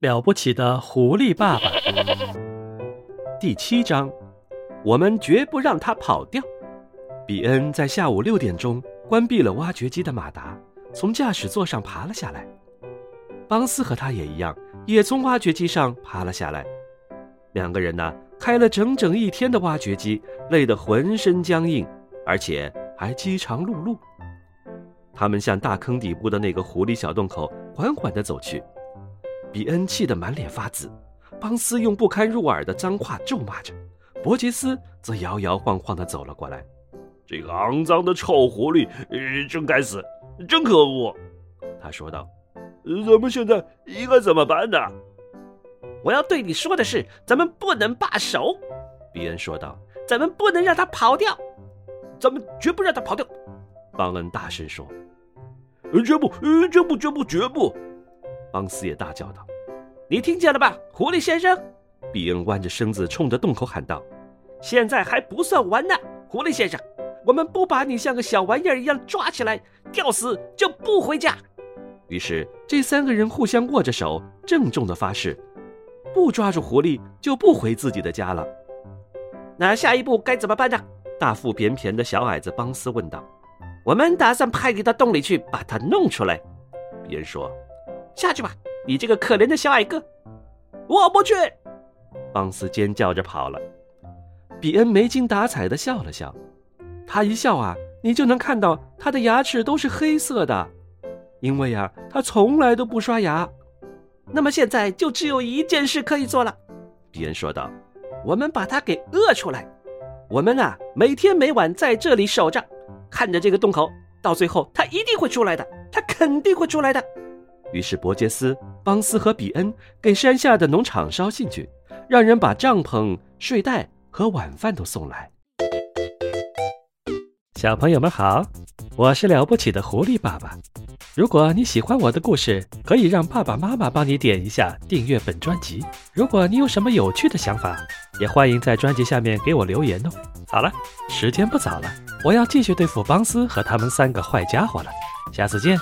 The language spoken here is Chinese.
了不起的狐狸爸爸第七章，我们绝不让他跑掉。比恩在下午六点钟关闭了挖掘机的马达，从驾驶座上爬了下来。邦斯和他也一样，也从挖掘机上爬了下来。两个人呢，开了整整一天的挖掘机，累得浑身僵硬，而且还饥肠辘辘。他们向大坑底部的那个狐狸小洞口缓缓地走去。比恩气得满脸发紫，邦斯用不堪入耳的脏话咒骂着，伯吉斯则摇摇晃晃地走了过来。这个肮脏的臭狐狸，真该死，真可恶！他说道。咱们现在应该怎么办呢？我要对你说的是，咱们不能罢手。比恩说道。咱们不能让他跑掉，咱们绝不让他跑掉。邦恩大声说。绝不，绝不，绝不，绝不！邦斯也大叫道：“你听见了吧，狐狸先生？”比恩弯着身子冲着洞口喊道：“现在还不算完呢，狐狸先生，我们不把你像个小玩意儿一样抓起来吊死，就不回家。”于是这三个人互相握着手，郑重的发誓：不抓住狐狸就不回自己的家了。那下一步该怎么办呢？大腹便便的小矮子邦斯问道。“我们打算派你到洞里去，把它弄出来。”比恩说。下去吧，你这个可怜的小矮个！我不去！邦斯尖叫着跑了。比恩没精打采的笑了笑，他一笑啊，你就能看到他的牙齿都是黑色的，因为呀，他从来都不刷牙。那么现在就只有一件事可以做了，比恩说道：“我们把他给饿出来。我们啊，每天每晚在这里守着，看着这个洞口，到最后他一定会出来的，他肯定会出来的。”于是，伯杰斯、邦斯和比恩给山下的农场捎信去，让人把帐篷、睡袋和晚饭都送来。小朋友们好，我是了不起的狐狸爸爸。如果你喜欢我的故事，可以让爸爸妈妈帮你点一下订阅本专辑。如果你有什么有趣的想法，也欢迎在专辑下面给我留言哦。好了，时间不早了，我要继续对付邦斯和他们三个坏家伙了。下次见。